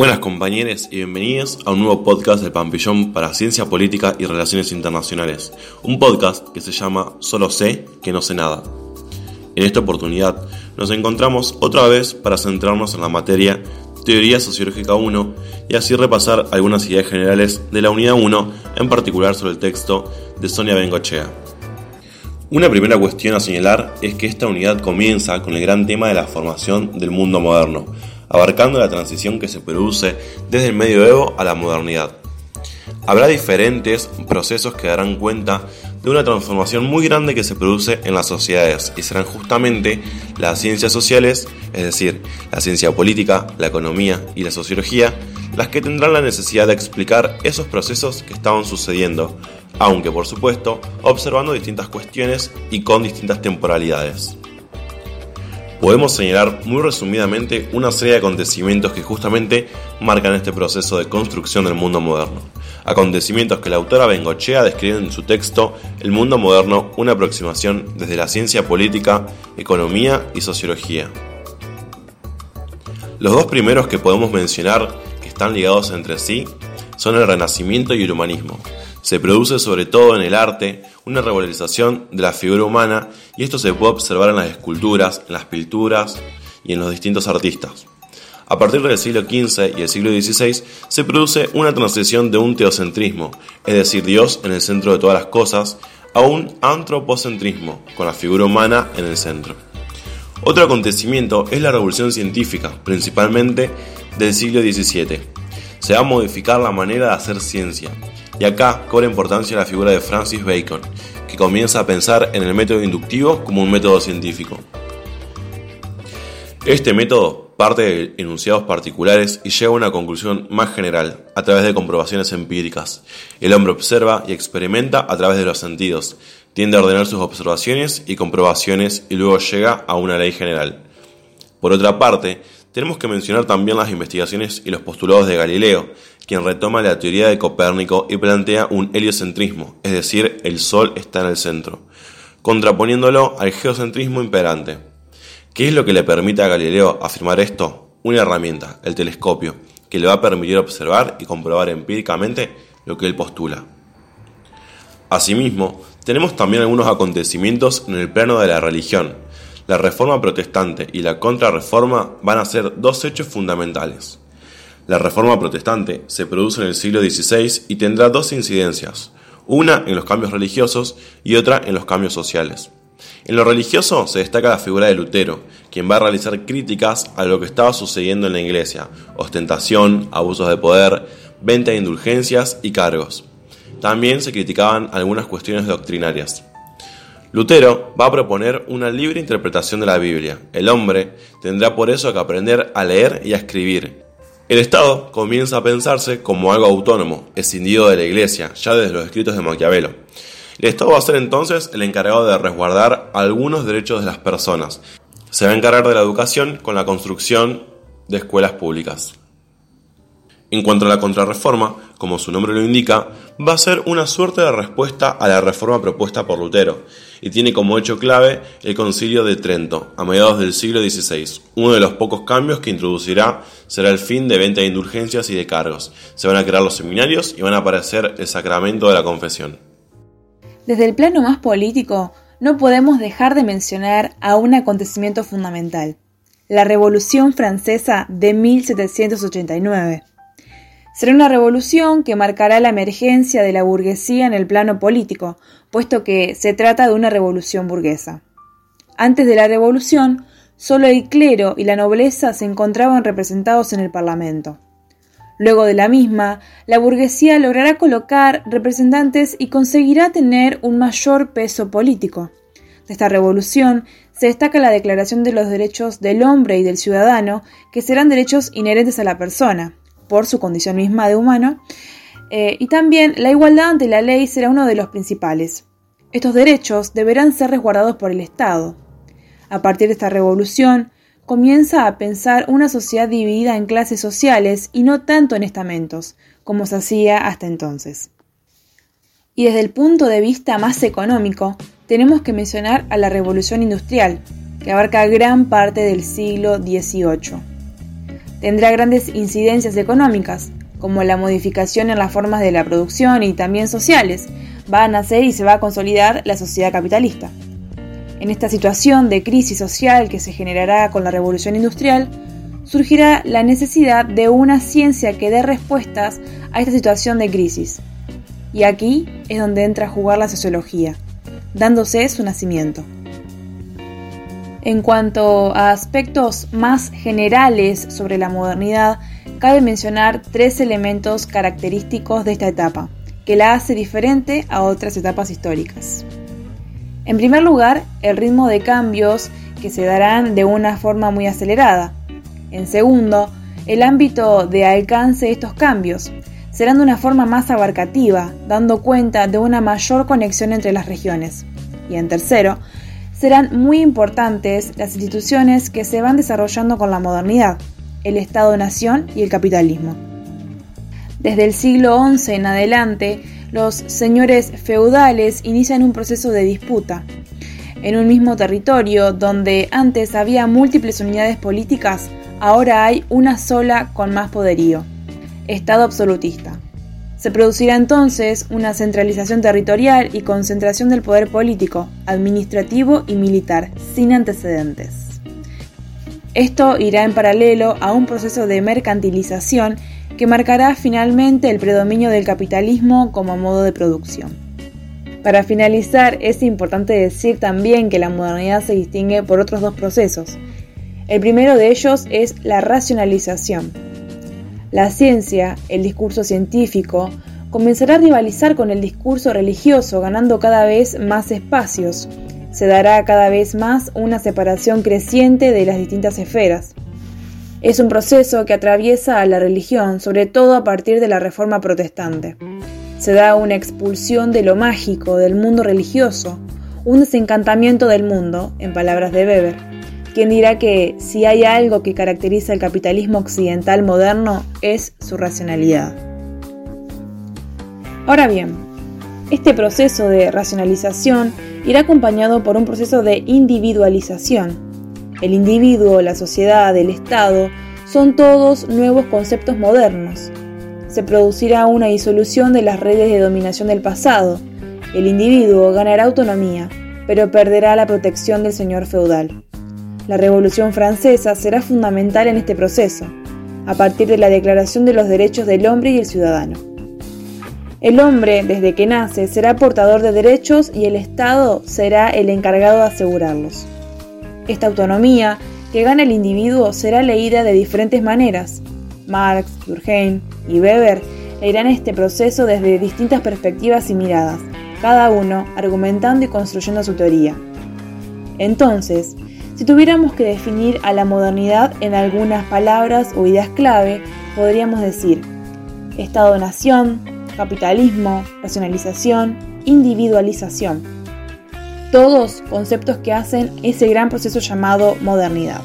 Buenas compañeros y bienvenidos a un nuevo podcast del Pampillón para Ciencia Política y Relaciones Internacionales, un podcast que se llama Solo sé que no sé nada. En esta oportunidad nos encontramos otra vez para centrarnos en la materia Teoría Sociológica 1 y así repasar algunas ideas generales de la unidad 1, en particular sobre el texto de Sonia Bengochea. Una primera cuestión a señalar es que esta unidad comienza con el gran tema de la formación del mundo moderno, abarcando la transición que se produce desde el medioevo a la modernidad. Habrá diferentes procesos que darán cuenta de una transformación muy grande que se produce en las sociedades y serán justamente las ciencias sociales, es decir, la ciencia política, la economía y la sociología, las que tendrán la necesidad de explicar esos procesos que estaban sucediendo, aunque por supuesto observando distintas cuestiones y con distintas temporalidades podemos señalar muy resumidamente una serie de acontecimientos que justamente marcan este proceso de construcción del mundo moderno. Acontecimientos que la autora Bengochea describe en su texto El mundo moderno, una aproximación desde la ciencia política, economía y sociología. Los dos primeros que podemos mencionar que están ligados entre sí son el Renacimiento y el humanismo. Se produce sobre todo en el arte una revalorización de la figura humana y esto se puede observar en las esculturas, en las pinturas y en los distintos artistas. A partir del siglo XV y el siglo XVI se produce una transición de un teocentrismo, es decir, Dios en el centro de todas las cosas, a un antropocentrismo, con la figura humana en el centro. Otro acontecimiento es la revolución científica, principalmente del siglo XVII. Se va a modificar la manera de hacer ciencia, y acá cobra importancia la figura de Francis Bacon, que comienza a pensar en el método inductivo como un método científico. Este método parte de enunciados particulares y llega a una conclusión más general, a través de comprobaciones empíricas. El hombre observa y experimenta a través de los sentidos, tiende a ordenar sus observaciones y comprobaciones y luego llega a una ley general. Por otra parte, tenemos que mencionar también las investigaciones y los postulados de Galileo, quien retoma la teoría de Copérnico y plantea un heliocentrismo, es decir, el Sol está en el centro, contraponiéndolo al geocentrismo imperante. ¿Qué es lo que le permite a Galileo afirmar esto? Una herramienta, el telescopio, que le va a permitir observar y comprobar empíricamente lo que él postula. Asimismo, tenemos también algunos acontecimientos en el plano de la religión, la reforma protestante y la contrarreforma van a ser dos hechos fundamentales. La reforma protestante se produce en el siglo XVI y tendrá dos incidencias, una en los cambios religiosos y otra en los cambios sociales. En lo religioso se destaca la figura de Lutero, quien va a realizar críticas a lo que estaba sucediendo en la iglesia, ostentación, abusos de poder, venta de indulgencias y cargos. También se criticaban algunas cuestiones doctrinarias. Lutero va a proponer una libre interpretación de la Biblia. El hombre tendrá por eso que aprender a leer y a escribir. El Estado comienza a pensarse como algo autónomo, escindido de la Iglesia, ya desde los escritos de Maquiavelo. El Estado va a ser entonces el encargado de resguardar algunos derechos de las personas. Se va a encargar de la educación con la construcción de escuelas públicas. En cuanto a la contrarreforma, como su nombre lo indica, va a ser una suerte de respuesta a la reforma propuesta por Lutero, y tiene como hecho clave el concilio de Trento, a mediados del siglo XVI. Uno de los pocos cambios que introducirá será el fin de venta de indulgencias y de cargos. Se van a crear los seminarios y van a aparecer el sacramento de la confesión. Desde el plano más político, no podemos dejar de mencionar a un acontecimiento fundamental, la Revolución Francesa de 1789 Será una revolución que marcará la emergencia de la burguesía en el plano político, puesto que se trata de una revolución burguesa. Antes de la revolución, solo el clero y la nobleza se encontraban representados en el Parlamento. Luego de la misma, la burguesía logrará colocar representantes y conseguirá tener un mayor peso político. De esta revolución se destaca la Declaración de los Derechos del Hombre y del Ciudadano, que serán derechos inherentes a la persona, por su condición misma de humano, eh, y también la igualdad ante la ley será uno de los principales. Estos derechos deberán ser resguardados por el Estado. A partir de esta revolución, comienza a pensar una sociedad dividida en clases sociales y no tanto en estamentos, como se hacía hasta entonces. Y desde el punto de vista más económico, tenemos que mencionar a la revolución industrial, que abarca gran parte del siglo XVIII. Tendrá grandes incidencias económicas, como la modificación en las formas de la producción y también sociales. Va a nacer y se va a consolidar la sociedad capitalista. En esta situación de crisis social que se generará con la revolución industrial, surgirá la necesidad de una ciencia que dé respuestas a esta situación de crisis. Y aquí es donde entra a jugar la sociología, dándose su nacimiento. En cuanto a aspectos más generales sobre la modernidad, cabe mencionar tres elementos característicos de esta etapa, que la hace diferente a otras etapas históricas. En primer lugar, el ritmo de cambios que se darán de una forma muy acelerada. En segundo, el ámbito de alcance de estos cambios serán de una forma más abarcativa, dando cuenta de una mayor conexión entre las regiones. Y en tercero, serán muy importantes las instituciones que se van desarrollando con la modernidad, el Estado-Nación y el capitalismo. Desde el siglo XI en adelante, los señores feudales inician un proceso de disputa. En un mismo territorio donde antes había múltiples unidades políticas, ahora hay una sola con más poderío. Estado absolutista. Se producirá entonces una centralización territorial y concentración del poder político, administrativo y militar, sin antecedentes. Esto irá en paralelo a un proceso de mercantilización que marcará finalmente el predominio del capitalismo como modo de producción. Para finalizar, es importante decir también que la modernidad se distingue por otros dos procesos. El primero de ellos es la racionalización, la ciencia, el discurso científico, comenzará a rivalizar con el discurso religioso, ganando cada vez más espacios. Se dará cada vez más una separación creciente de las distintas esferas. Es un proceso que atraviesa a la religión, sobre todo a partir de la Reforma Protestante. Se da una expulsión de lo mágico, del mundo religioso, un desencantamiento del mundo, en palabras de Weber quien dirá que si hay algo que caracteriza el capitalismo occidental moderno es su racionalidad. Ahora bien, este proceso de racionalización irá acompañado por un proceso de individualización. El individuo, la sociedad, el Estado son todos nuevos conceptos modernos. Se producirá una disolución de las redes de dominación del pasado. El individuo ganará autonomía, pero perderá la protección del señor feudal. La Revolución Francesa será fundamental en este proceso, a partir de la Declaración de los Derechos del Hombre y el Ciudadano. El hombre, desde que nace, será portador de derechos y el Estado será el encargado de asegurarlos. Esta autonomía que gana el individuo será leída de diferentes maneras. Marx, Durkheim y Weber leerán este proceso desde distintas perspectivas y miradas, cada uno argumentando y construyendo su teoría. Entonces, si tuviéramos que definir a la modernidad en algunas palabras o ideas clave, podríamos decir Estado-nación, capitalismo, racionalización, individualización. Todos conceptos que hacen ese gran proceso llamado modernidad.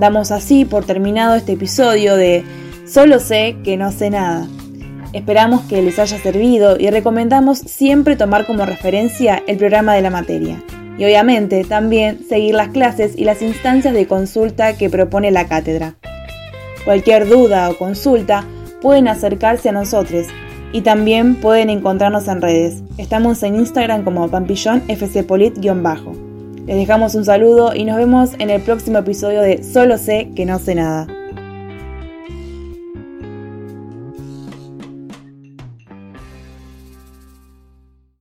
Damos así por terminado este episodio de Solo sé que no sé nada. Esperamos que les haya servido y recomendamos siempre tomar como referencia el programa de la materia y obviamente también seguir las clases y las instancias de consulta que propone la cátedra. Cualquier duda o consulta pueden acercarse a nosotros y también pueden encontrarnos en redes. Estamos en Instagram como pampillón bajo Les dejamos un saludo y nos vemos en el próximo episodio de Solo sé que no sé nada.